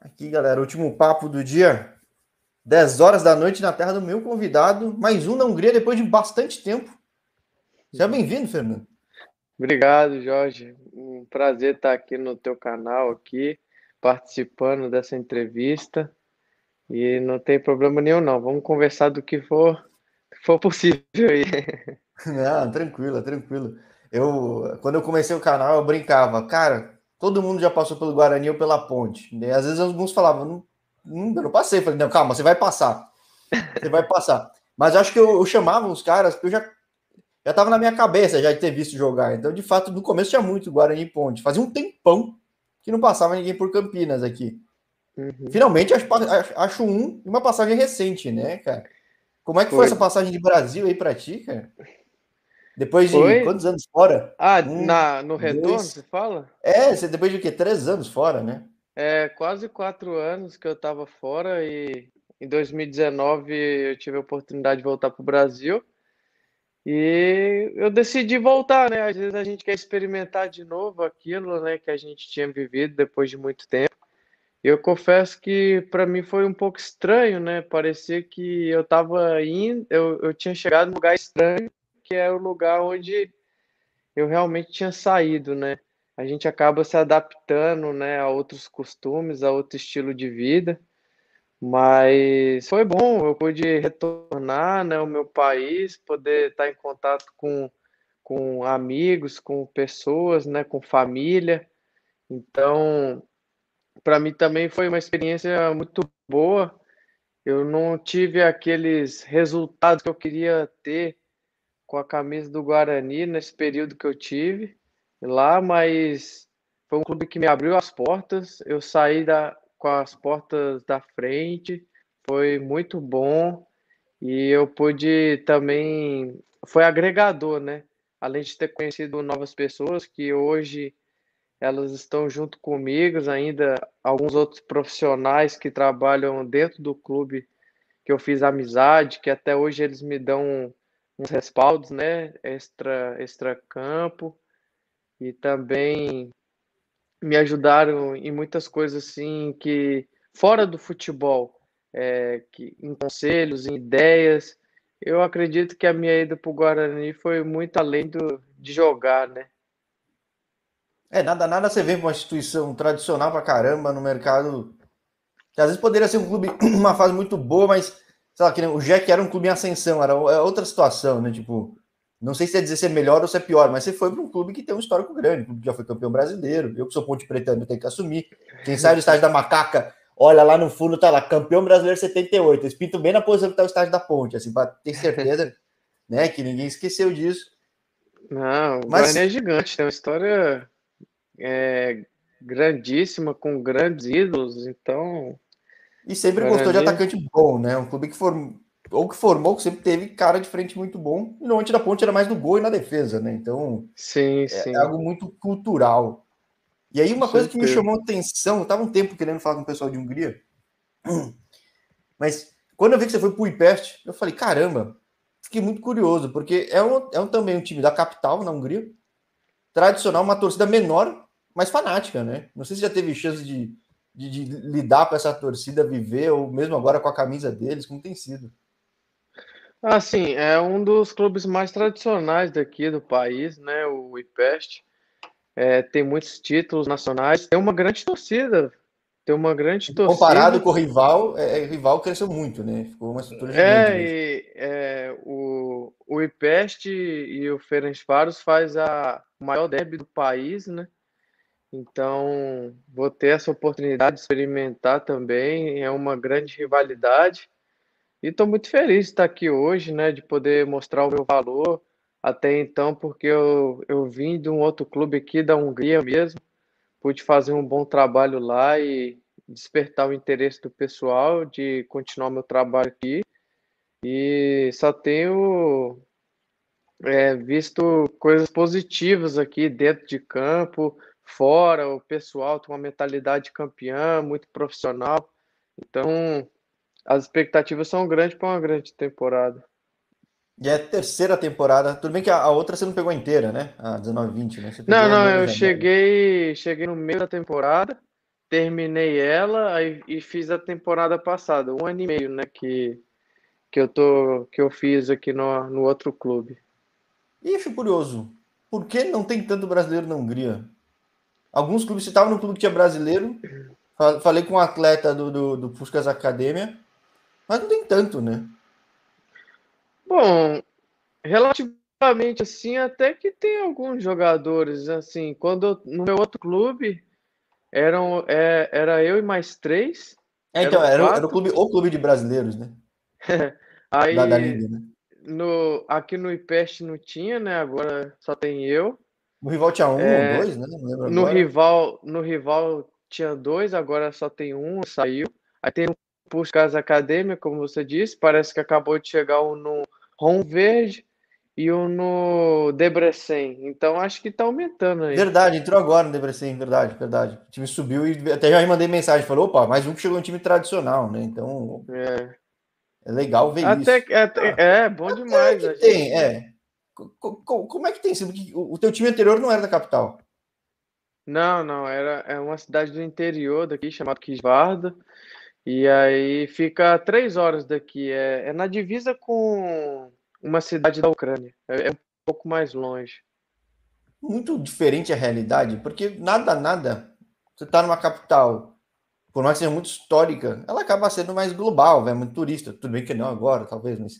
Aqui, galera, último papo do dia. 10 horas da noite na terra do meu convidado. Mais um na Hungria depois de bastante tempo. Seja bem-vindo, Fernando. Obrigado, Jorge. Um prazer estar aqui no teu canal aqui, participando dessa entrevista. E não tem problema nenhum, não. Vamos conversar do que for, for possível aí. Não, tranquilo, tranquilo. Eu, quando eu comecei o canal, eu brincava, cara, todo mundo já passou pelo Guarani ou pela ponte. E às vezes alguns falavam, não, não, eu não passei. Falei, não, calma, você vai passar. Você vai passar. Mas acho que eu, eu chamava os caras, porque eu já já estava na minha cabeça já de ter visto jogar. Então, de fato, no começo tinha muito Guarani e Ponte. Fazia um tempão que não passava ninguém por Campinas aqui. Uhum. Finalmente acho, acho um uma passagem recente, né, cara? Como é que foi, foi essa passagem de Brasil aí para ti, cara? Depois de foi? quantos anos fora? Ah, um, na, no retorno, dois. você fala? É, você depois de o quê? Três anos fora, né? É, quase quatro anos que eu estava fora e em 2019 eu tive a oportunidade de voltar para o Brasil. E eu decidi voltar, né? Às vezes a gente quer experimentar de novo aquilo, né, que a gente tinha vivido depois de muito tempo. Eu confesso que para mim foi um pouco estranho, né? Parecia que eu estava indo, eu, eu tinha chegado num lugar estranho, que é o lugar onde eu realmente tinha saído, né? A gente acaba se adaptando, né, a outros costumes, a outro estilo de vida. Mas foi bom, eu pude retornar, né, ao meu país, poder estar em contato com, com amigos, com pessoas, né, com família. Então, para mim também foi uma experiência muito boa. Eu não tive aqueles resultados que eu queria ter com a camisa do Guarani nesse período que eu tive lá, mas foi um clube que me abriu as portas. Eu saí da, com as portas da frente, foi muito bom e eu pude também. Foi agregador, né? Além de ter conhecido novas pessoas que hoje elas estão junto comigo, ainda alguns outros profissionais que trabalham dentro do clube que eu fiz amizade, que até hoje eles me dão uns respaldos, né? Extra, extra campo e também me ajudaram em muitas coisas assim que fora do futebol, é, que, em conselhos, em ideias. Eu acredito que a minha ida para o Guarani foi muito além do, de jogar, né? É, nada, nada você vê uma instituição tradicional pra caramba no mercado. Que às vezes poderia ser um clube, uma fase muito boa, mas, sei lá, que o Jack era um clube em ascensão, era é outra situação, né? Tipo, não sei se é dizer se é melhor ou se é pior, mas você foi para um clube que tem um histórico grande, um clube que já foi campeão brasileiro. Eu que sou ponte pretano, tenho que assumir. Quem sai do estádio da Macaca, olha lá no fundo, tá lá, campeão brasileiro 78. Eles pintam bem na posição que tá o estádio da ponte, assim, para ter certeza, né, que ninguém esqueceu disso. Não, o mas... é gigante, tem uma história é, grandíssima, com grandes ídolos, então. E sempre Guarani... gostou de atacante bom, né? Um clube que for ou que formou, que sempre teve cara de frente muito bom, e no da ponte era mais no gol e na defesa, né? Então, sim, é, sim. é algo muito cultural. E aí, uma com coisa certeza. que me chamou a atenção, eu tava um tempo querendo falar com o pessoal de Hungria, mas quando eu vi que você foi pro Ipest, eu falei, caramba, fiquei muito curioso, porque é, um, é um, também um time da capital, na Hungria, tradicional, uma torcida menor, mas fanática, né? Não sei se já teve chance de, de, de lidar com essa torcida, viver, ou mesmo agora com a camisa deles, como tem sido. Ah, sim, é um dos clubes mais tradicionais daqui do país, né? O IPEST. É, tem muitos títulos nacionais, tem uma grande torcida. Tem uma grande torcida. Comparado com o rival, é, é rival cresceu muito, né? Ficou uma estrutura é. E, é, o, o IPEST e o Ferencváros faz a maior derby do país, né? Então, vou ter essa oportunidade de experimentar também. É uma grande rivalidade. E estou muito feliz de estar aqui hoje, né, de poder mostrar o meu valor até então, porque eu, eu vim de um outro clube aqui da Hungria mesmo, pude fazer um bom trabalho lá e despertar o interesse do pessoal de continuar meu trabalho aqui. E só tenho é, visto coisas positivas aqui dentro de campo, fora, o pessoal tem uma mentalidade campeã, muito profissional. Então, as expectativas são grandes para uma grande temporada. E é a terceira temporada. Tudo bem que a, outra você não pegou inteira, né? A 19-20, né? não, não, eu cheguei, cheguei no meio da temporada terminei ela aí, e fiz a temporada passada, um ano e meio, né, que, que eu tô que eu fiz aqui no, no outro clube. E fico curioso, por que não tem tanto brasileiro na Hungria? Alguns clubes, você estava no clube que tinha brasileiro, falei com um atleta do, do, do Puskas Academia, mas não tem tanto, né? Bom, relativamente assim, até que tem alguns jogadores, assim, quando no meu outro clube eram, é, era eu e mais três. É, então, era, era, o clube, o clube de brasileiros, né? Aí, da, da Liga, né? No, aqui no IPEST não tinha, né? Agora só tem eu. No rival tinha um é, ou dois, né? no rival, no rival tinha dois, agora só tem um, saiu. Aí tem um Casa Acadêmia, como você disse, parece que acabou de chegar um no Rom Verde e um no Debrecen. Então acho que tá aumentando aí. Verdade, entrou agora no Debrecen, verdade, verdade. O time subiu e até já mandei mensagem, falou, opa, mais um que chegou um time tradicional, né? Então é, é legal ver até, isso. Até, é, é bom demais. É tem, é. Como é que tem? O teu time anterior não era da capital? Não, não, era é uma cidade do interior daqui, chamada Kisvarda, e aí fica três horas daqui, é, é na divisa com uma cidade da Ucrânia, é, é um pouco mais longe. Muito diferente a realidade, porque nada, nada, você está numa capital, por mais que seja muito histórica, ela acaba sendo mais global, é muito turista, tudo bem que não agora, talvez, mas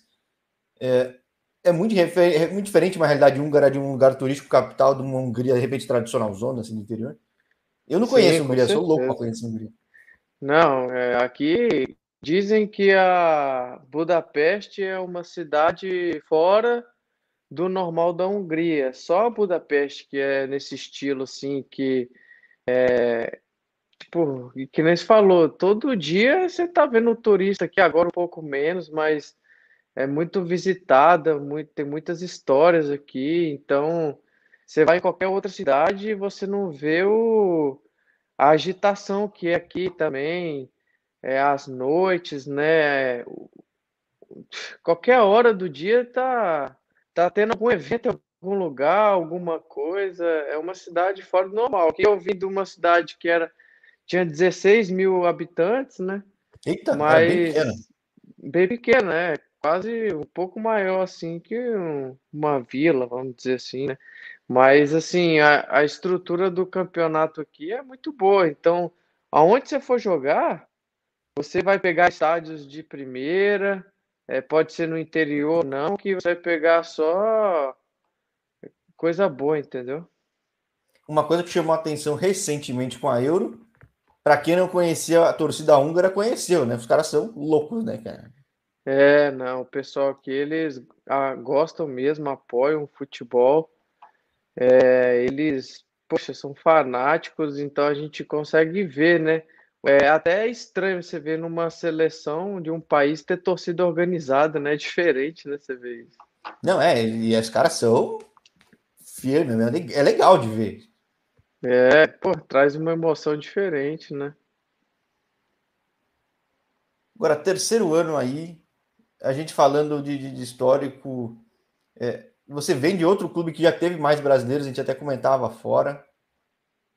é, é muito, é muito diferente uma realidade húngara de um lugar turístico capital de uma Hungria, de repente, tradicional zona, assim, do interior. Eu não Sim, conheço Hungria, sou louco para conhecer Hungria. Não, é, aqui dizem que a Budapeste é uma cidade fora do normal da Hungria. Só a Budapeste que é nesse estilo, assim, que é, tipo, que nem se falou, todo dia você tá vendo turista aqui, agora um pouco menos, mas é muito visitada, muito, tem muitas histórias aqui, então você vai em qualquer outra cidade e você não vê o, a agitação que é aqui também, é, as noites, né? Qualquer hora do dia tá, tá tendo algum evento em algum lugar, alguma coisa. É uma cidade fora do normal. Aqui eu vim de uma cidade que era tinha 16 mil habitantes, né? Eita, mas bem pequena. Bem pequena, né? Quase um pouco maior assim que um, uma vila, vamos dizer assim, né? Mas assim, a, a estrutura do campeonato aqui é muito boa. Então, aonde você for jogar, você vai pegar estádios de primeira, é, pode ser no interior não, que você vai pegar só coisa boa, entendeu? Uma coisa que chamou a atenção recentemente com a Euro, para quem não conhecia a torcida húngara, conheceu, né? Os caras são loucos, né, cara? É, não, o pessoal aqui, eles ah, gostam mesmo, apoiam o futebol. É, eles, poxa, são fanáticos, então a gente consegue ver, né? É até estranho você ver numa seleção de um país ter torcida organizada, né? É diferente, né? Você vê isso. Não, é, e os caras são firmes, né? É legal de ver. É, pô, traz uma emoção diferente, né? Agora, terceiro ano aí, a gente falando de, de, de histórico, é, você vem de outro clube que já teve mais brasileiros, a gente até comentava fora.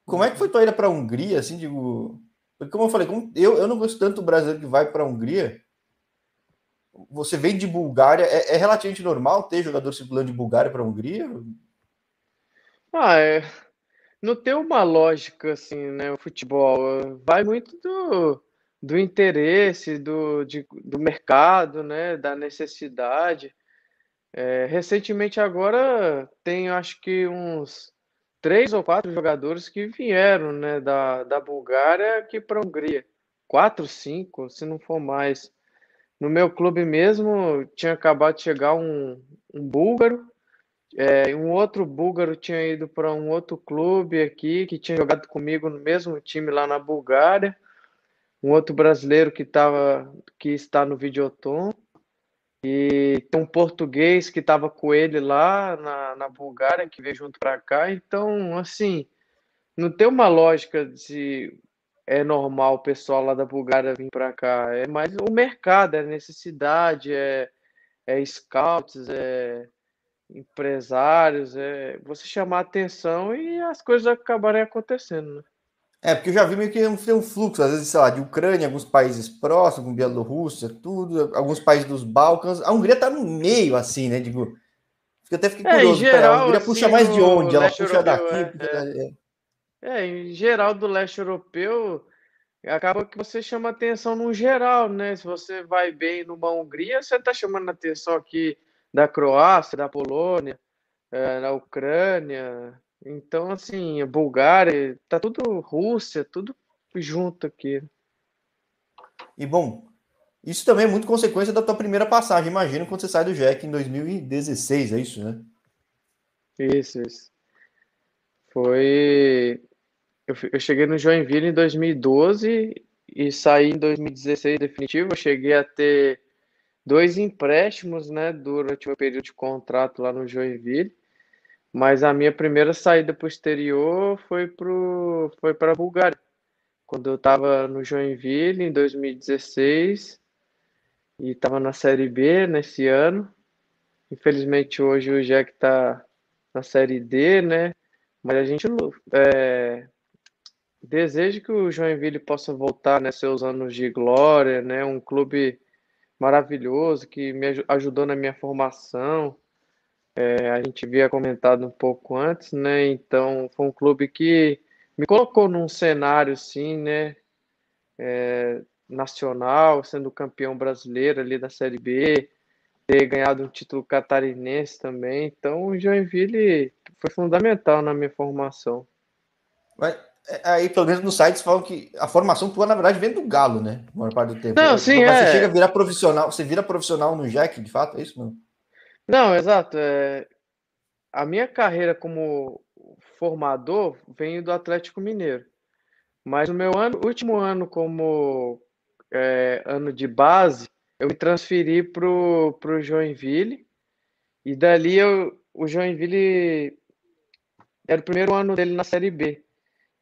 Como é que foi tua ida para a Hungria, assim, digo... Porque, como eu falei, como eu, eu não gosto tanto do brasileiro que vai para a Hungria. Você vem de Bulgária, é, é, relativamente normal ter jogador circulando de Bulgária para a Hungria? Ah, é... Não tem uma lógica, assim, né, o futebol. Vai muito do do interesse do, de, do mercado, né, da necessidade. É, recentemente agora tem acho que uns três ou quatro jogadores que vieram né, da, da Bulgária aqui para a Hungria. Quatro, cinco, se não for mais. No meu clube mesmo tinha acabado de chegar um, um búlgaro, é, um outro búlgaro tinha ido para um outro clube aqui, que tinha jogado comigo no mesmo time lá na Bulgária um outro brasileiro que, tava, que está no Videoton, e tem um português que estava com ele lá na, na Bulgária, que veio junto para cá. Então, assim, não tem uma lógica de é normal o pessoal lá da Bulgária vir para cá. É mais o mercado, é necessidade, é, é scouts, é empresários, é você chamar atenção e as coisas acabarem acontecendo, né? É, porque eu já vi meio que tem um fluxo, às vezes, sei lá, de Ucrânia, alguns países próximos, com Bielorrússia, tudo, alguns países dos Balcãs. A Hungria tá no meio, assim, né? Digo, eu até fiquei curioso. É, geral, a Hungria assim, puxa mais de onde? Ela puxa europeu, daqui. é, é. é. É, em geral do leste europeu, acaba que você chama atenção no geral, né? Se você vai bem numa Hungria, você está chamando atenção aqui da Croácia, da Polônia, da Ucrânia. Então, assim, a Bulgária, tá tudo Rússia, tudo junto aqui. E bom, isso também é muito consequência da tua primeira passagem, imagino, quando você sai do Jack em 2016, é isso, né? Isso, isso. Foi. Eu, eu cheguei no Joinville em 2012 e saí em 2016 definitivo. Eu cheguei a ter dois empréstimos, né, durante o período de contrato lá no Joinville. Mas a minha primeira saída para o exterior foi pro, foi para a Bulgária. Quando eu estava no Joinville em 2016 e estava na Série B nesse ano. Infelizmente hoje o Jack está na Série D, né? Mas a gente é, deseja que o Joinville possa voltar, né, seus anos de glória, né? Um clube maravilhoso que me aju- ajudou na minha formação. É, a gente havia comentado um pouco antes, né? Então foi um clube que me colocou num cenário assim, né? é, nacional, sendo campeão brasileiro ali da Série B, ter ganhado um título catarinense também. Então o Joinville foi fundamental na minha formação. Mas é, aí, pelo menos nos sites, falam que a formação tua, na verdade, vem do Galo, né? A maior parte do tempo. Não, sim, Mas Você é. chega a virar profissional, você vira profissional no Jack, de fato, é isso? Não? Não, exato. É, a minha carreira como formador vem do Atlético Mineiro. Mas no meu ano, último ano como é, ano de base, eu me transferi para o Joinville. E dali eu, o Joinville era o primeiro ano dele na Série B.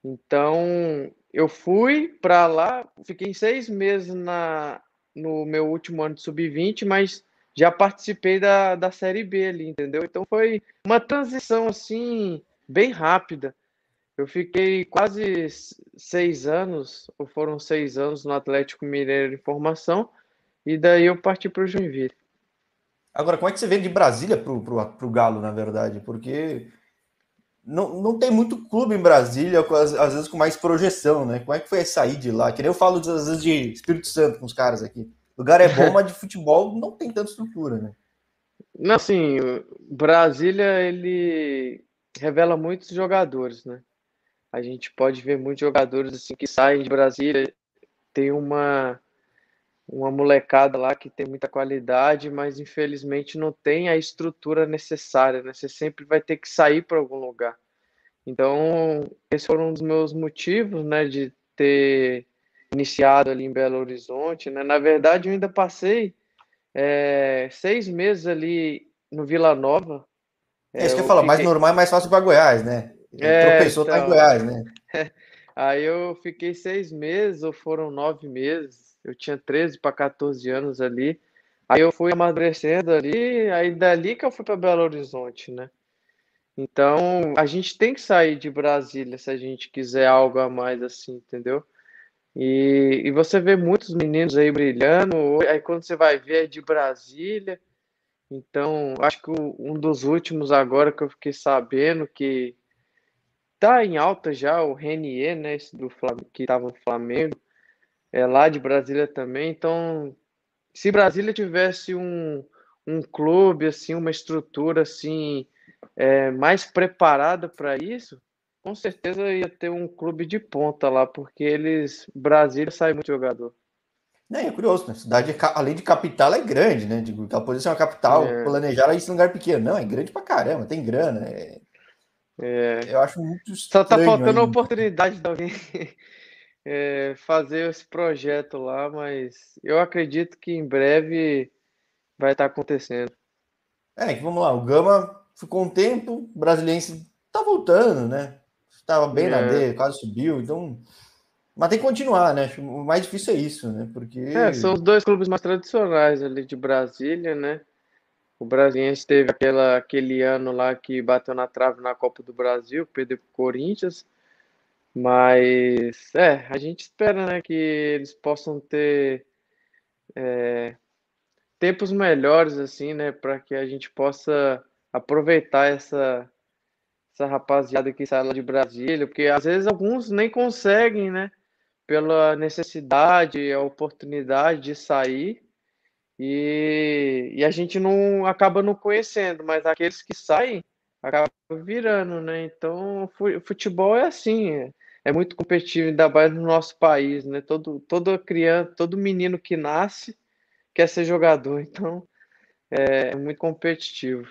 Então eu fui para lá, fiquei seis meses na, no meu último ano de sub-20, mas já participei da, da Série B ali, entendeu? Então foi uma transição assim, bem rápida. Eu fiquei quase seis anos, ou foram seis anos no Atlético Mineiro em formação, e daí eu parti para o Joinville. Agora, como é que você vem de Brasília pro, pro Galo, na verdade? Porque não, não tem muito clube em Brasília, as- às vezes com mais projeção, né? Como é que foi sair de lá? Que nem eu falo, às vezes, de Espírito Santo com os caras aqui. O lugar é bom, mas de futebol não tem tanta estrutura, né? Não, assim, Brasília ele revela muitos jogadores, né? A gente pode ver muitos jogadores assim que saem de Brasília, tem uma uma molecada lá que tem muita qualidade, mas infelizmente não tem a estrutura necessária, né? Você sempre vai ter que sair para algum lugar. Então, esse foi um dos meus motivos, né, de ter iniciado ali em Belo Horizonte, né? Na verdade, eu ainda passei é, seis meses ali no Vila Nova. É isso que eu eu falo, mais fiquei- normal é mais fácil para Goiás, né? Ele É, tropeçou, tá em então. Goiás, né? Aí eu fiquei seis meses, ou foram nove meses. Eu tinha 13 para 14 anos ali. Aí eu fui amadurecendo ali, aí dali que eu fui para Belo Horizonte, né? Então, a gente tem que sair de Brasília se a gente quiser algo a mais assim, entendeu? E, e você vê muitos meninos aí brilhando, aí quando você vai ver é de Brasília. Então, acho que o- um dos últimos agora que eu fiquei sabendo que tá em alta já, o Renier, né, esse do Flam- que estava no Flamengo, é lá de Brasília também. Então, se Brasília tivesse um, um clube assim, uma estrutura assim, é, mais preparada para isso, com certeza ia ter um clube de ponta lá, porque eles, Brasília sai muito jogador. Não, é curioso, né? Cidade, é além de capital, é grande, né? Digo, ela poderia ser uma capital, É. planejar isso em lugar pequeno. Não, é grande pra caramba, tem grana. é- É, Eu acho muito Só tá estranho faltando a oportunidade de alguém é, fazer esse projeto lá, mas eu acredito que em breve vai estar acontecendo. É, vamos lá, o Gama ficou um tempo, o Brasiliense tá voltando, né? Estava bem na É. D, quase subiu, então. Mas tem que continuar, né? O mais difícil é isso, né? Porque. É, são os dois clubes mais tradicionais ali de Brasília, né? O Brasiliense teve aquela, aquele ano lá que bateu na trave na Copa do Brasil, perdeu pro Corinthians. Mas é, a gente espera, né, que eles possam ter é, tempos melhores, assim, né, para que a gente possa aproveitar essa essa rapaziada que sai lá de Brasília, porque às vezes alguns nem conseguem, né, pela necessidade, a oportunidade de sair, e, e a gente não acaba não conhecendo, mas aqueles que saem acabam virando, né? Então, futebol é assim, é, é muito competitivo, ainda mais no nosso país, né? Todo, toda criança, todo menino que nasce quer ser jogador, então é, é muito competitivo.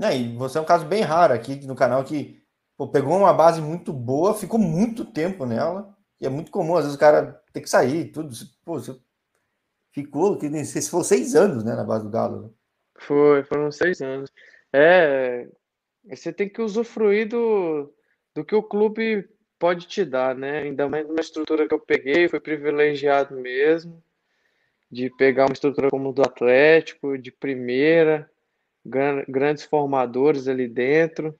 É, e você é um caso bem raro aqui no canal que pô, pegou uma base muito boa, ficou muito tempo nela, e é muito comum, às vezes o cara tem que sair, tudo. Pô, você ficou, que nem sei se for seis anos, né, na base do Galo. Né? Foi, foram seis anos. É, você tem que usufruir do, do que o clube pode te dar, né? Ainda mais numa estrutura que eu peguei, fui privilegiado mesmo de pegar uma estrutura como do Atlético, de primeira, grandes formadores ali dentro,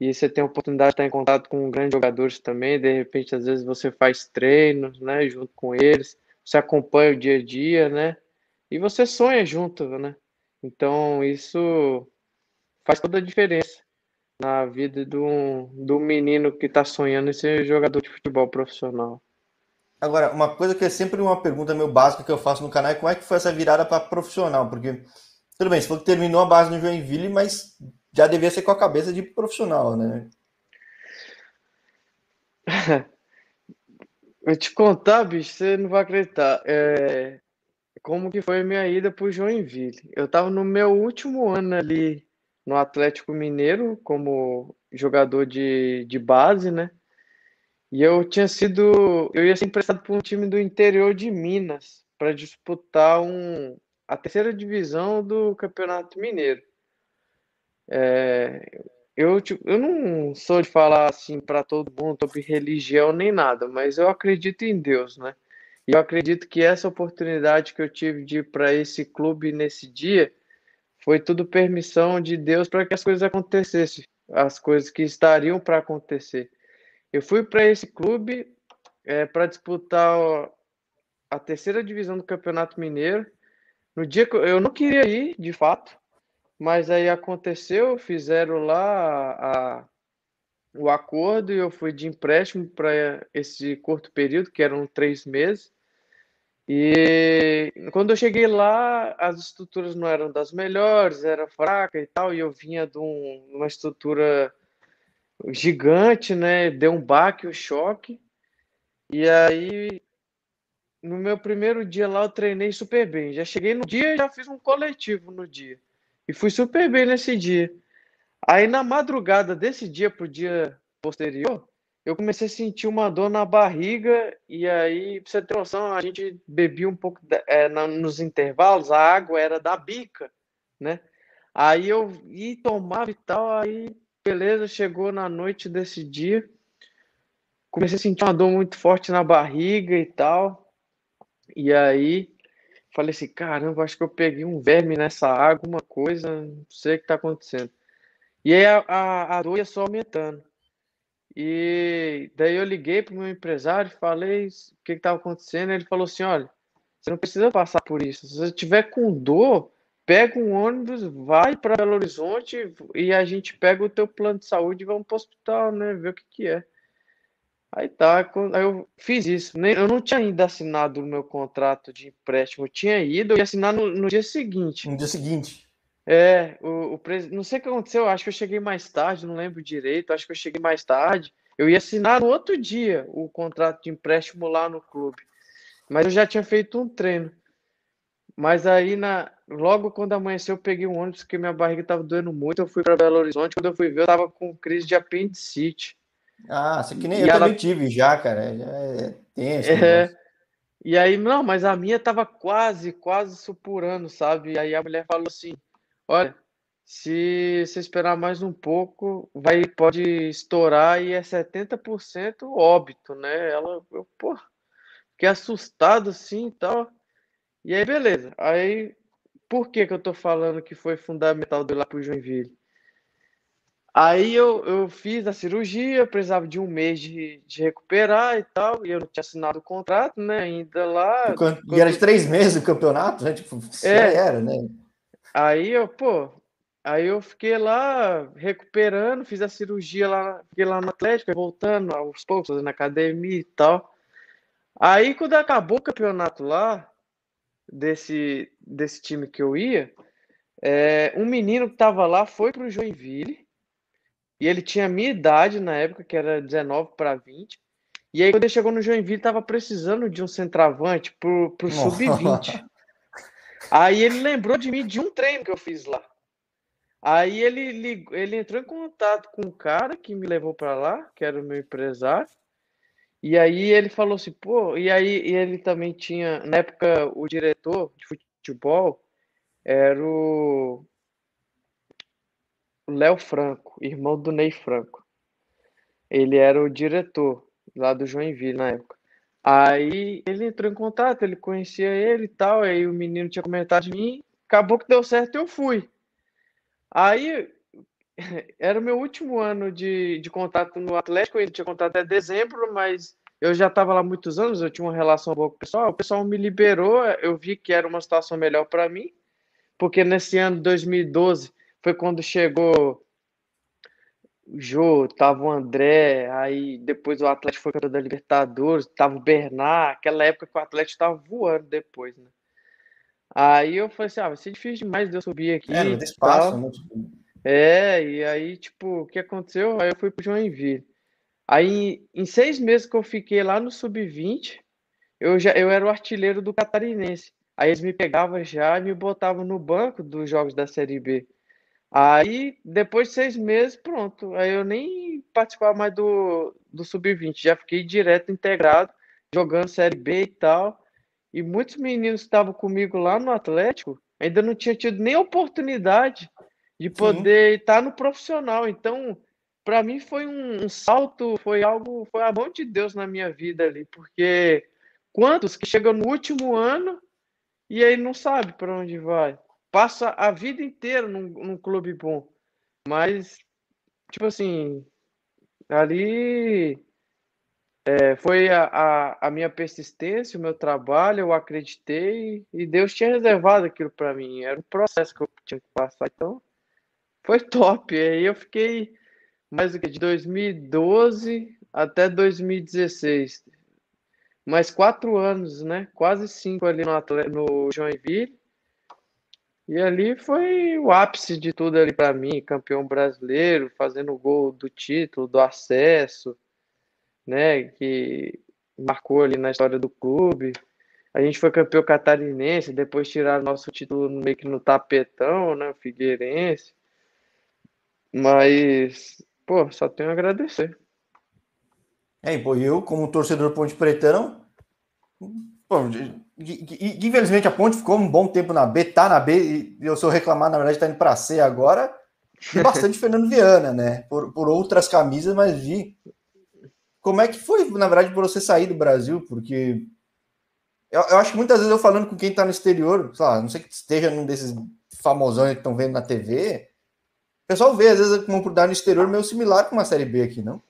e você tem a oportunidade de estar em contato com grandes jogadores também, de repente, às vezes você faz treinos, né, junto com eles, você acompanha o dia a dia, né, e você sonha junto, né, então isso faz toda a diferença na vida do, do menino que está sonhando em ser jogador de futebol profissional. Agora, uma coisa que é sempre uma pergunta meio básica que eu faço no canal é como é que foi essa virada para profissional? Porque, tudo bem, você falou que terminou a base no Joinville, mas já devia ser com a cabeça de profissional, né? Eu te contar, bicho, você não vai acreditar. É... Como que foi a minha ida para o Joinville? Eu estava no meu último ano ali no Atlético Mineiro como jogador de, de base, né? E eu tinha sido. Eu ia ser emprestado para um time do interior de Minas para disputar um, a terceira divisão do Campeonato Mineiro. É, eu, tipo, eu não sou de falar assim para todo mundo sobre religião nem nada, mas eu acredito em Deus, né? E eu acredito que essa oportunidade que eu tive de ir para esse clube nesse dia foi tudo permissão de Deus para que as coisas acontecessem, as coisas que estariam para acontecer. Eu fui para esse clube é, para disputar a terceira divisão do Campeonato Mineiro. No dia que eu, não queria ir, de fato, mas aí aconteceu, fizeram lá a, o acordo e eu fui de empréstimo para esse curto período, que eram três meses. E quando eu cheguei lá, as estruturas não eram das melhores, era fraca e tal, e eu vinha de um, uma estrutura gigante, né? Deu um baque, um choque. E aí, no meu primeiro dia lá, eu treinei super bem. Já cheguei no dia e já fiz um coletivo no dia. E fui super bem nesse dia. Aí, na madrugada desse dia pro dia posterior, eu comecei a sentir uma dor na barriga. E aí, pra você ter noção, a gente bebia um pouco é, nos intervalos, a água era da bica, né? Aí eu ia tomava e tal, aí Beleza, chegou na noite desse dia. Comecei a sentir uma dor muito forte na barriga e tal. E aí falei assim: caramba, acho que eu peguei um verme nessa água, alguma coisa, não sei o que está acontecendo. E aí a, a, a dor ia só aumentando. E daí eu liguei para o meu empresário, falei o que estava acontecendo. Ele falou assim: olha, você não precisa passar por isso. Se você tiver com dor, pega um ônibus, vai para Belo Horizonte e a gente pega o teu plano de saúde e vamos para o hospital, né? Ver o que, que é. Aí tá, aí eu fiz isso. Eu não tinha ainda assinado o meu contrato de empréstimo, eu tinha ido, eu ia assinar no, no dia seguinte. No dia seguinte. É, o, o não sei o que aconteceu, acho que eu cheguei mais tarde, não lembro direito, acho que eu cheguei mais tarde. Eu ia assinar no outro dia o contrato de empréstimo lá no clube. Mas eu já tinha feito um treino. Mas aí, na... logo quando amanheceu, eu peguei um ônibus porque minha barriga estava doendo muito. Eu fui para Belo Horizonte. Quando eu fui ver, eu estava com crise de apendicite. Ah, isso aqui nem e eu ela... também tive já, cara. Já é tenso. É... E aí, não, mas a minha estava quase, quase supurando, sabe? E aí a mulher falou assim: Olha, se você esperar mais um pouco, vai pode estourar e é 70% óbito, né? Ela, eu, pô, fiquei assustado assim e tal. E aí, beleza. Aí, por que que eu tô falando que foi fundamental do ir lá pro Joinville? Aí eu, eu fiz a cirurgia, precisava de um mês de, de recuperar e tal, e eu não tinha assinado o contrato, né? Ainda lá. E, era de três meses o campeonato, né? Tipo, é, era, né? Aí eu, pô, aí eu fiquei lá recuperando, fiz a cirurgia lá, fiquei lá no Atlético, voltando aos poucos, na academia e tal. Aí quando acabou o campeonato lá, desse, desse time que eu ia, é, um menino que tava lá foi pro Joinville e ele tinha a minha idade na época, que era 19 para 20. E aí, quando ele chegou no Joinville, tava precisando de um centroavante pro, pro sub-20. Aí ele lembrou de mim de um treino que eu fiz lá. Aí ele, ele entrou em contato com o cara que me levou para lá, que era o meu empresário. E aí ele falou assim, pô, e aí e ele também tinha, na época, o diretor de futebol era o Léo Franco, irmão do Ney Franco. Ele era o diretor lá do Joinville na época. Aí ele entrou em contato, ele conhecia ele e tal, aí o menino tinha comentado de mim, acabou que deu certo e eu fui. Aí era o meu último ano de, de contato no Atlético, ele tinha contato até dezembro, mas eu já estava lá muitos anos, eu tinha uma relação boa com o pessoal, o pessoal me liberou, eu vi que era uma situação melhor para mim, porque nesse ano de 2012 foi quando chegou o Jô, tava o André, aí depois o Atlético foi campeão da Libertadores, tava o Bernard, aquela época que o Atlético tava voando depois, né? Aí eu falei assim, ah, vai ser difícil demais de eu subir aqui. É, não tem espaço, né? É, e aí, tipo, o que aconteceu? Aí eu fui pro Joinville. Aí, em seis meses que eu fiquei lá no Sub-20, eu já eu era o artilheiro do Catarinense. Aí eles me pegavam já e me botavam no banco dos jogos da Série B. Aí, depois de seis meses, pronto. Aí eu nem participava mais do, do Sub-20, já fiquei direto integrado, jogando Série B e tal. E muitos meninos que estavam comigo lá no Atlético ainda não tinham tido nem oportunidade de poder Sim. estar no profissional. Então, para mim foi um, um, salto, foi algo, foi a mão de Deus na minha vida ali, porque quantos que chegam no último ano e aí não sabe para onde vai? Passa a vida inteira num, num clube bom. Mas, tipo assim, ali é, foi a, a, a, minha persistência, o meu trabalho, eu acreditei e Deus tinha reservado aquilo para mim. Era o processo que eu tinha que passar. Então, foi top. Aí eu fiquei mais do que de 2012 até 2016. Mais quatro anos, né? Quase cinco ali no, no Joinville. E ali foi o ápice de tudo ali para mim, campeão brasileiro, fazendo o gol do título, do acesso, né, que marcou ali na história do clube. A gente foi campeão catarinense, depois tiraram nosso título meio que no tapetão, né, Figueirense. Mas, pô, só tenho a agradecer. É, pô, eu, como torcedor Ponte Pretão, infelizmente a Ponte ficou um bom tempo na B, tá na B, e eu sou reclamar, na verdade, tá indo para C agora. E bastante Fernando Viana, né? Por, por outras camisas, mas vi. Como é que foi, na verdade, por você sair do Brasil? Porque eu, eu acho que muitas vezes eu falando com quem tá no exterior, sei lá, não sei que esteja num desses famosões que estão vendo na TV, o pessoal vê, às vezes, uma oportunidade no exterior meio similar com uma série B aqui, não?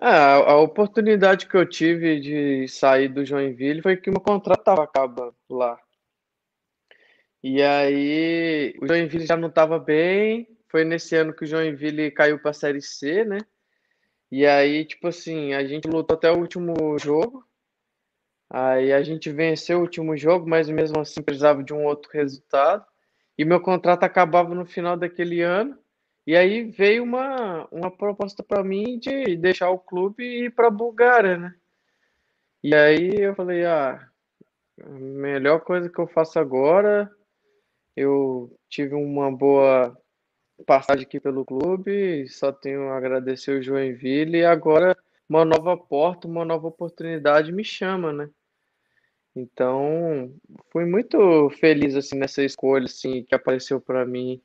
É, a oportunidade que eu tive de sair do Joinville foi que meu contrato estava acabando lá. E aí o Joinville já não estava bem. Foi nesse ano que o Joinville caiu para a Série C, né? E aí, tipo assim, a gente lutou até o último jogo. Aí a gente venceu o último jogo, mas mesmo assim precisava de um outro resultado. E meu contrato acabava no final daquele ano. E aí veio uma, uma proposta para mim de deixar o clube e ir para a Bulgária, né? E aí eu falei, ah, a melhor coisa que eu faço agora, eu tive uma boa passagem aqui pelo clube, só tenho a agradecer o Joinville e agora uma nova porta, uma nova oportunidade me chama, né? Então, fui muito feliz assim nessa escolha assim que apareceu para mim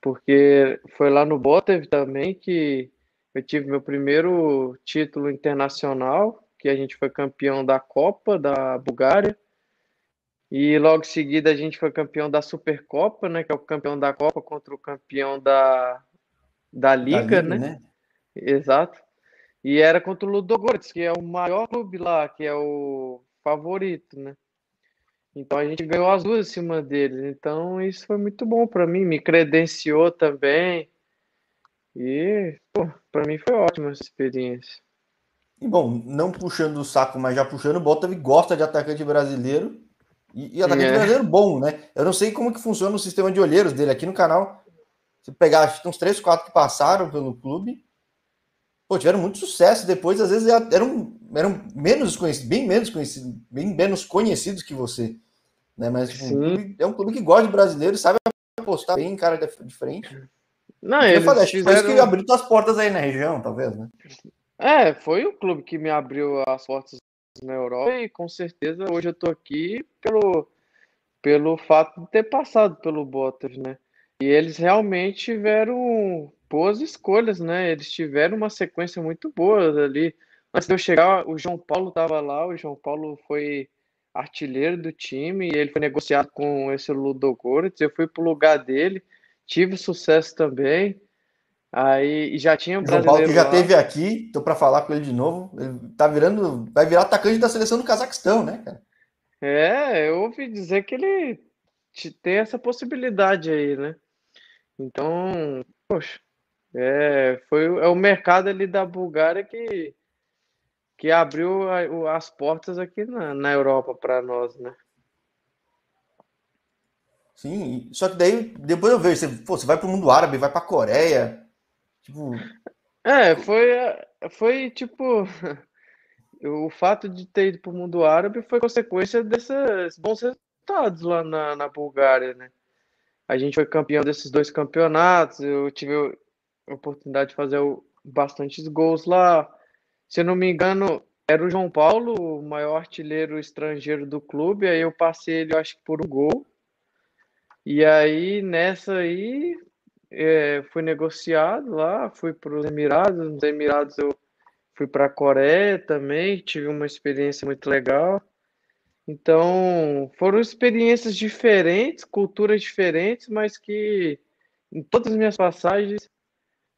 porque foi lá no Botev também que eu tive meu primeiro título internacional, que a gente foi campeão da Copa da Bulgária. E logo em seguida a gente foi campeão da Supercopa, né? Que é o campeão da Copa contra o campeão da, da Liga, da Liga né? né? Exato. E era contra o Ludogorets, que é o maior clube lá, que é o favorito, né? Então a gente ganhou as duas em cima deles. Então isso foi muito bom para mim, me credenciou também. E, pô, para mim foi ótima essa experiência. E bom, não puxando o saco, mas já puxando, o Bottas gosta de atacante brasileiro. E, e atacante é. brasileiro bom, né? Eu não sei como que funciona o sistema de olheiros dele aqui no canal. Se pegar, acho que uns 3, 4 que passaram pelo clube, pô, tiveram muito sucesso. Depois, às vezes, eram, eram menos conhecidos, bem menos conhecidos, bem menos conhecidos que você. Né? Mas tipo, é um clube que gosta de brasileiro, sabe apostar bem cara de frente. Não, eu falei, fizeram... foi isso que abriu as portas aí na região, talvez, né? É, foi o clube que me abriu as portas na Europa e com certeza hoje eu tô aqui pelo, pelo fato de ter passado pelo Bottas, né? E eles realmente tiveram boas escolhas, né? Eles tiveram uma sequência muito boa ali. Antes de eu chegar, o João Paulo estava lá, o João Paulo foi artilheiro do time e ele foi negociado com esse Ludogorets. Eu fui pro lugar dele, tive sucesso também. Aí já tinha um João Paulo que já lá. teve aqui, tô para falar com ele de novo. Ele tá virando, vai virar atacante da seleção do Cazaquistão, né, cara? É, eu ouvi dizer que ele tem essa possibilidade aí, né? Então, poxa, é, foi é o mercado ali da Bulgária que que abriu as portas aqui na, na Europa para nós, né? Sim, só que daí depois eu vejo, você, pô, você vai para o mundo árabe, vai para a Coreia, tipo... É, foi, foi tipo, o fato de ter ido para o mundo árabe foi consequência desses bons resultados lá na, na Bulgária, né? A gente foi campeão desses dois campeonatos, eu tive oportunidade de fazer bastantes gols lá, se eu não me engano, era o João Paulo, o maior artilheiro estrangeiro do clube, aí eu passei ele, acho que por um gol. E aí, nessa aí, é, fui negociado lá, fui para os Emirados, nos Emirados eu fui para a Coreia também, tive uma experiência muito legal. Então, foram experiências diferentes, culturas diferentes, mas que em todas as minhas passagens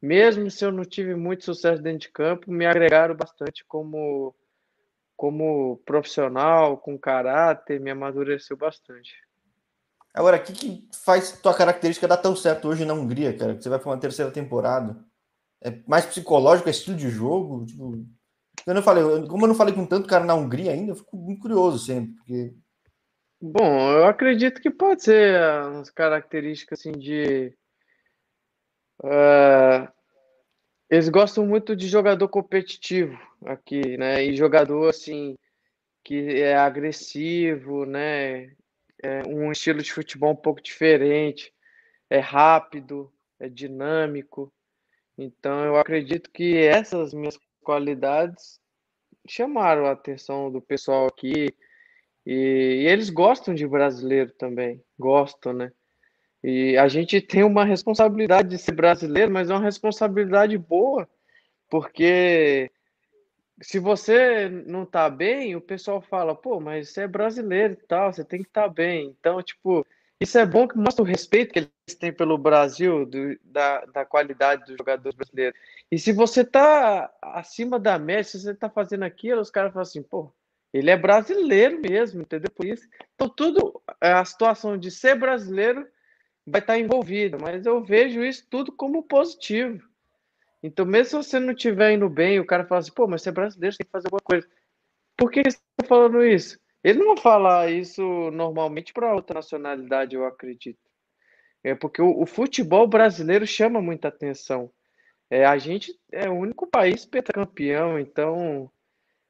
mesmo se eu não tive muito sucesso dentro de campo, me agregaram bastante como, como profissional, com caráter, me amadureceu bastante. Agora, o que, que faz tua característica dar tão certo hoje na Hungria, cara? Que você vai para uma terceira temporada? É mais psicológico, é estilo de jogo? Tipo, eu não falei, como eu não falei com tanto cara na Hungria ainda, eu fico muito curioso sempre, porque... Bom, eu acredito que pode ser as características assim de Uh, eles gostam muito de jogador competitivo aqui, né? E jogador assim que é agressivo, né? É um estilo de futebol um pouco diferente, é rápido, é dinâmico. Então eu acredito que essas minhas qualidades chamaram a atenção do pessoal aqui e, e eles gostam de brasileiro também, gostam, né? E a gente tem uma responsabilidade de ser brasileiro, mas é uma responsabilidade boa, porque se você não tá bem, o pessoal fala, pô, mas você é brasileiro e tal, você tem que estar tá bem. Então, tipo, isso é bom que mostra o respeito que eles têm pelo Brasil, do, da, da qualidade dos jogadores brasileiros. E se você tá acima da média, se você tá fazendo aquilo, os caras falam assim, pô, ele é brasileiro mesmo, entendeu? Por isso. Então, tudo, a situação de ser brasileiro vai estar envolvida, mas eu vejo isso tudo como positivo. Então, mesmo se você não estiver indo bem, o cara fala assim, pô, mas você é brasileiro, você tem que fazer alguma coisa. Por que você está falando isso? Ele não vai falar isso normalmente para outra nacionalidade, eu acredito. É porque o, o, futebol brasileiro chama muita atenção. É, a gente é o único país pentacampeão, então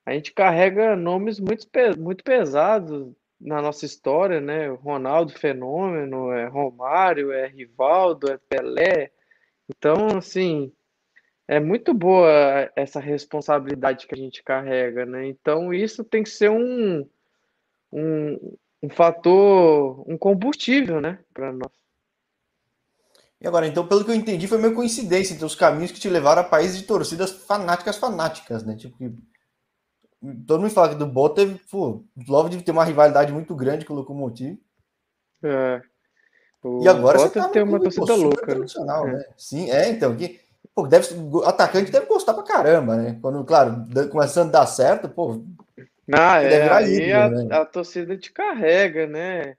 a gente carrega nomes muito, muito pesados na nossa história, né? Ronaldo Fenômeno, é Romário, é Rivaldo, é Pelé. Então, assim, é muito boa essa responsabilidade que a gente carrega, né? Então, isso tem que ser um, um, um fator, um combustível, né, para nós. E agora, então, pelo que eu entendi, foi meio coincidência entre os caminhos que te levaram a países de torcidas fanáticas, fanáticas, né? Tipo, todo mundo fala que do teve, pô, o Love deve ter uma rivalidade muito grande com o Locomotive. É. O e agora Bota você tá tem uma torcida louca. Né? né? Sim, é, então, que, pô, deve, o atacante deve gostar pra caramba, né? Quando, claro, começando a dar certo, pô. Ah, é, aí a, né? a torcida te carrega, né?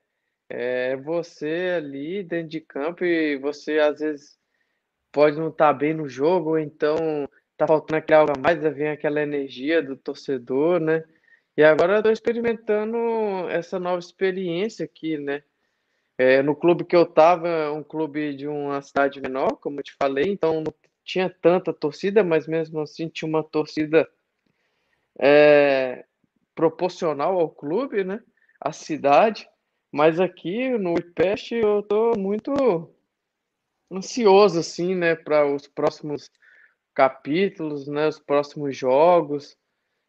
É você ali dentro de campo e você às vezes pode não estar tá bem no jogo, ou então tá faltando aquele algo a mais, vem aquela energia do torcedor, né? E agora eu tô experimentando essa nova experiência aqui, né? É, no clube que eu tava, um clube de uma cidade menor, como eu te falei, então não tinha tanta torcida, mas mesmo assim tinha uma torcida é, proporcional ao clube, né? A cidade. Mas aqui no IPEST eu tô muito ansioso, assim, né, para os próximos capítulos, né, os próximos jogos.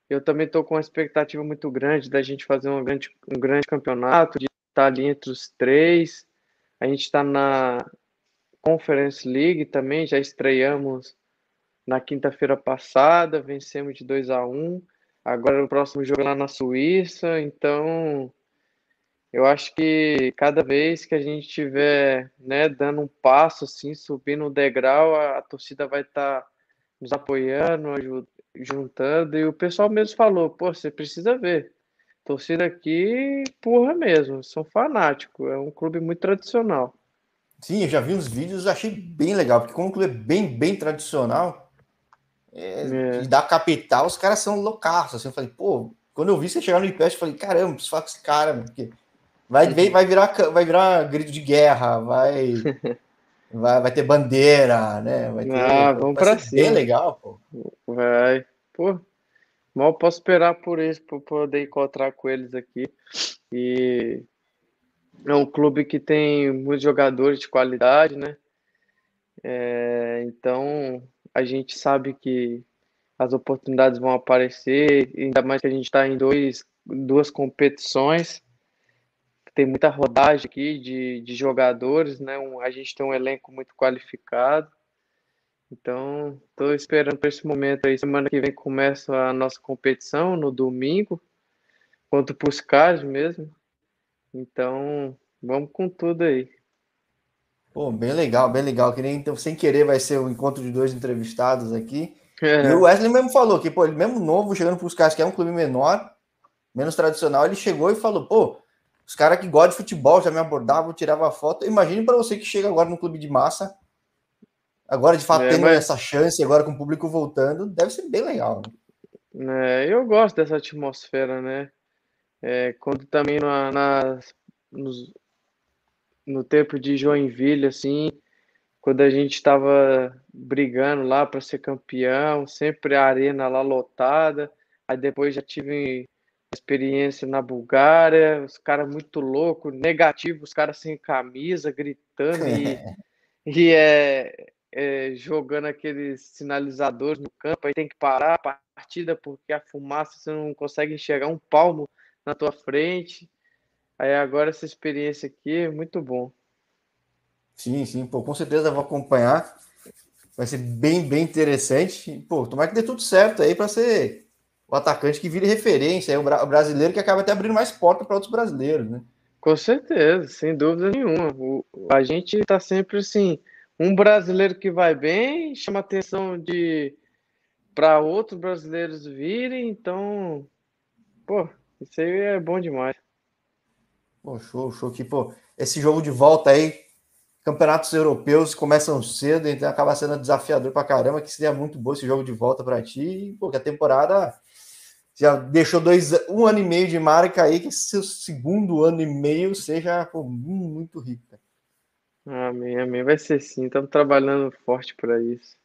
Eu também estou com uma expectativa muito grande da gente fazer um grande, um grande campeonato, de estar ali entre os três. A gente está na Conference League também, já estreamos na quinta-feira passada, vencemos de 2 a 1 Agora o próximo jogo é lá na Suíça, então eu acho que cada vez que a gente tiver né, dando um passo, assim, subindo um degrau, a, a torcida vai estar tá nos apoiando, juntando. E o pessoal mesmo falou: pô, você precisa ver. Torcida aqui, porra mesmo, são fanáticos. É um clube muito tradicional. Sim, eu já vi uns vídeos, achei bem legal, porque como o clube é bem, bem tradicional, é, é. da capital, os caras são loucaços. Assim, eu falei, pô, quando eu vi você chegar no IPES, eu falei, caramba, preciso falar com esse cara, porque vai, vai, virar, vai virar grito de guerra, vai. Vai, vai ter bandeira, né? Vai ter, ah, vamos para cima. Bem legal, pô. Vai. Pô, mal posso esperar por isso, para poder encontrar com eles aqui. E é um clube que tem muitos jogadores de qualidade, né? É, então a gente sabe que as oportunidades vão aparecer, ainda mais que a gente está em dois, duas competições tem muita rodagem aqui de, de jogadores, né? Um, a gente tem um elenco muito qualificado. Então, estou esperando para esse momento aí. Semana que vem começa a nossa competição, no domingo, contra o Puscas mesmo. Então, vamos com tudo aí. Pô, bem legal, bem legal. Que nem então, sem querer vai ser o encontro de dois entrevistados aqui. É. E o Wesley mesmo falou que, pô, ele mesmo novo, chegando para os caras que é um clube menor, menos tradicional, ele chegou e falou, pô, os caras que gostam de futebol já me abordavam, tirava foto. Imagine para você que chega agora no clube de massa, agora de fato é, tendo mas... essa chance, agora com o público voltando, deve ser bem legal. Né? É, eu gosto dessa atmosfera, né? É, quando também na, na nos, no tempo de Joinville, assim, quando a gente estava brigando lá para ser campeão, sempre a arena lá lotada. Aí depois já tive experiência na Bulgária, os caras muito loucos, negativos, os caras sem camisa, gritando e, e é, é, jogando aqueles sinalizadores no campo, aí tem que parar a partida porque a fumaça você não consegue enxergar um palmo na tua frente. Aí agora essa experiência aqui é muito bom. Sim, sim, pô, com certeza vou acompanhar. Vai ser bem, bem interessante. Pô, tomara que dê tudo certo aí para ser o atacante que vire referência, é o brasileiro que acaba até abrindo mais porta para outros brasileiros, né? Com certeza, sem dúvida nenhuma. O, a gente está sempre assim, um brasileiro que vai bem chama atenção de para outros brasileiros virem, então, pô, isso aí é bom demais. Pô, show, show que pô, esse jogo de volta aí, campeonatos europeus começam cedo, então acaba sendo desafiador para caramba, que seria muito bom esse jogo de volta para ti, e, pô, que a temporada já deixou dois, um ano e meio de marca aí, que seu segundo ano e meio seja pô, muito rico. Amém, amém. Vai ser sim. Estamos trabalhando forte para isso.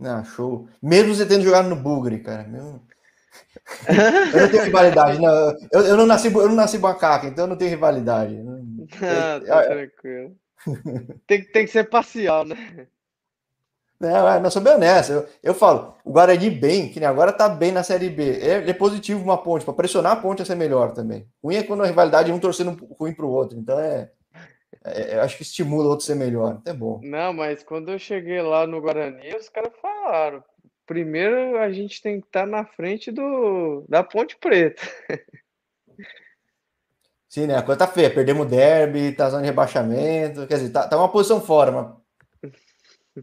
Ah, show. Mesmo você tendo jogado no Bugre, cara. Meu... eu não tenho rivalidade. Não. Eu, eu, não nasci, eu não nasci macaca, então eu não tenho rivalidade. Ah, tá tranquilo. tem, tem que ser parcial, né? Não, é, não sou bem honesto. Eu, eu falo, o Guarani bem, que nem agora tá bem na Série B. É, é positivo uma ponte, para pressionar a ponte a ser melhor também. Ruim é quando a rivalidade é um torcendo ruim para o outro. Então é, é, acho que estimula o outro a ser melhor. É bom. Não, mas quando eu cheguei lá no Guarani, os caras falaram. primeiro a gente tem que estar tá na frente do, da Ponte Preta. Sim, né? A coisa tá feia. Perdemos o derby, tá zona de rebaixamento. Quer dizer, tá, tá uma posição fora, mas.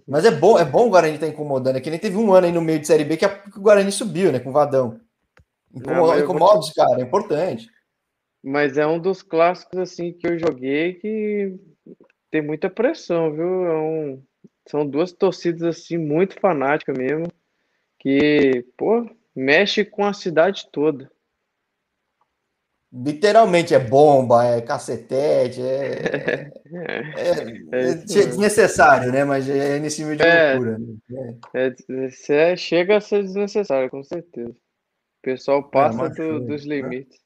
Mas é bom, é bom o Guarani estar tá incomodando. É que nem teve um ano aí no meio de Série B que, a, que o Guarani subiu, né? Com o Vadão. Incomoda, incomoda te... cara, é importante. Mas é um dos clássicos assim que eu joguei que tem muita pressão, viu? É um... São duas torcidas assim muito fanáticas mesmo, que, pô, mexe com a cidade toda. Literalmente é bomba, é cacetete, é, é, é, é desnecessário, né? Mas é nesse nível de é. loucura. Né? É, chega a ser desnecessário, com certeza. O pessoal passa do, dos limites.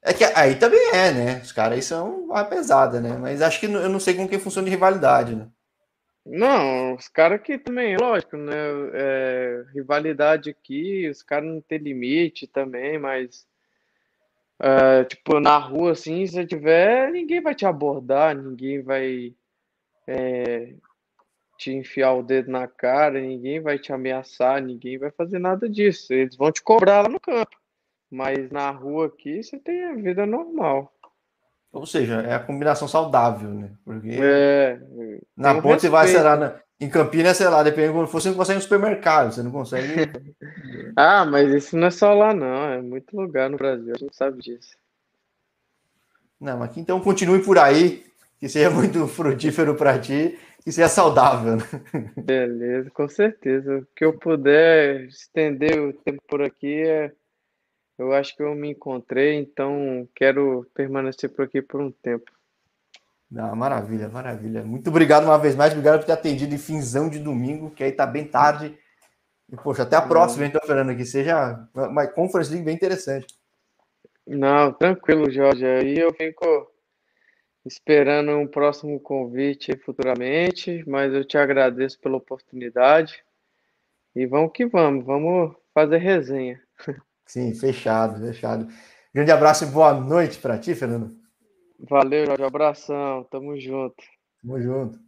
É que aí também é, né? Os caras aí são uma pesada, né? Mas acho que eu não sei com quem funciona de rivalidade, né? Não, os caras aqui também, lógico, né? É, rivalidade aqui, os caras não tem limite também, mas é, tipo, na rua, assim, se tiver, ninguém vai te abordar, ninguém vai é, te enfiar o dedo na cara, ninguém vai te ameaçar, ninguém vai fazer nada disso. Eles vão te cobrar lá no campo. Mas na rua aqui você tem a vida normal. Ou seja, é a combinação saudável, né? Porque é, na ponte você vai, sei lá, na, em Campinas, sei lá, dependendo de quando for, você não consegue no supermercado, você não consegue. ah, mas isso não é só lá, não. É muito lugar no Brasil, a gente sabe disso. Não, aqui então continue por aí, que seja muito frutífero para ti, que seja saudável. Né? Beleza, com certeza. O que eu puder estender o tempo por aqui é eu acho que eu me encontrei, então quero permanecer por aqui por um tempo. Não, maravilha, maravilha. Muito obrigado uma vez mais, obrigado por ter atendido em finzão de domingo, que aí tá bem tarde. E, poxa, até a próxima, então, Fernando, que seja uma Conference League bem interessante. Não, tranquilo, Jorge. Aí eu fico esperando um próximo convite futuramente, mas eu te agradeço pela oportunidade. E vamos que vamos, vamos fazer resenha. Sim, fechado, fechado. Grande abraço e boa noite para ti, Fernando. Valeu, Jorge. Abração. Tamo junto. Tamo junto.